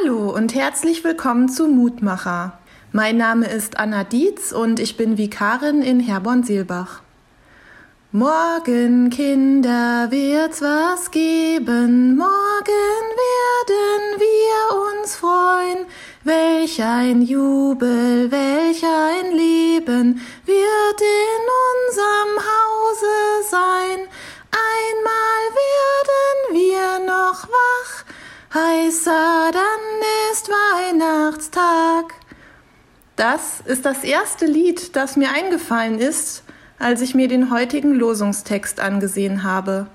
Hallo und herzlich willkommen zu Mutmacher. Mein Name ist Anna Dietz und ich bin Vikarin in Herborn-Seelbach. Morgen, Kinder, wird's was geben, morgen werden wir uns freuen. Welch ein Jubel, welch ein Leben wird in unserem Hause sein. Einmal werden wir noch wach, heißer dann ist Weihnachtstag. Das ist das erste Lied, das mir eingefallen ist, als ich mir den heutigen Losungstext angesehen habe.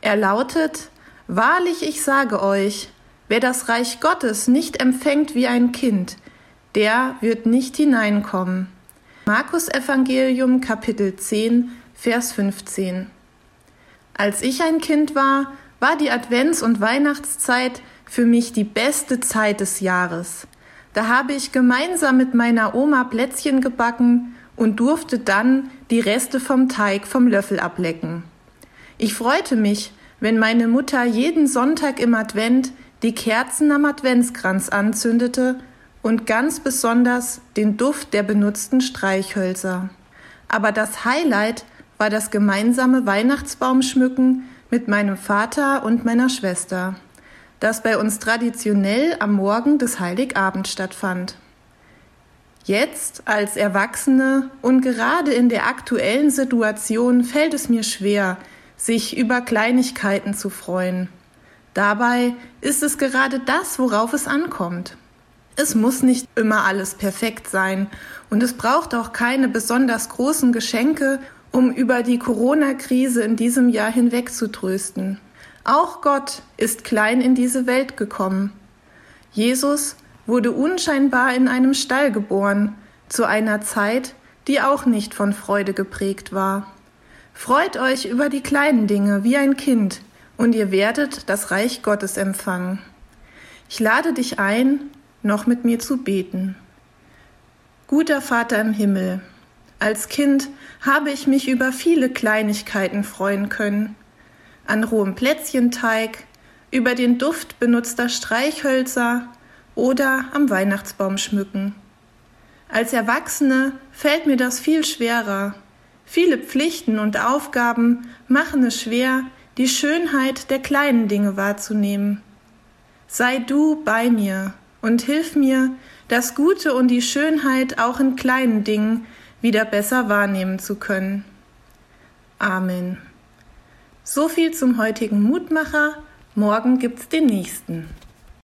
Er lautet Wahrlich ich sage euch, wer das Reich Gottes nicht empfängt wie ein Kind, der wird nicht hineinkommen. Markus Evangelium Kapitel 10 Vers 15 Als ich ein Kind war, war die Advents- und Weihnachtszeit für mich die beste Zeit des Jahres. Da habe ich gemeinsam mit meiner Oma Plätzchen gebacken und durfte dann die Reste vom Teig vom Löffel ablecken. Ich freute mich, wenn meine Mutter jeden Sonntag im Advent die Kerzen am Adventskranz anzündete und ganz besonders den Duft der benutzten Streichhölzer. Aber das Highlight war das gemeinsame Weihnachtsbaumschmücken mit meinem Vater und meiner Schwester das bei uns traditionell am Morgen des Heiligabend stattfand. Jetzt als Erwachsene und gerade in der aktuellen Situation fällt es mir schwer, sich über Kleinigkeiten zu freuen. Dabei ist es gerade das, worauf es ankommt. Es muss nicht immer alles perfekt sein und es braucht auch keine besonders großen Geschenke, um über die Corona-Krise in diesem Jahr hinweg zu trösten. Auch Gott ist klein in diese Welt gekommen. Jesus wurde unscheinbar in einem Stall geboren, zu einer Zeit, die auch nicht von Freude geprägt war. Freut euch über die kleinen Dinge wie ein Kind, und ihr werdet das Reich Gottes empfangen. Ich lade dich ein, noch mit mir zu beten. Guter Vater im Himmel, als Kind habe ich mich über viele Kleinigkeiten freuen können, an rohem Plätzchenteig, über den Duft benutzter Streichhölzer oder am Weihnachtsbaum schmücken. Als Erwachsene fällt mir das viel schwerer. Viele Pflichten und Aufgaben machen es schwer, die Schönheit der kleinen Dinge wahrzunehmen. Sei du bei mir und hilf mir, das Gute und die Schönheit auch in kleinen Dingen wieder besser wahrnehmen zu können. Amen. So viel zum heutigen Mutmacher. Morgen gibt's den nächsten.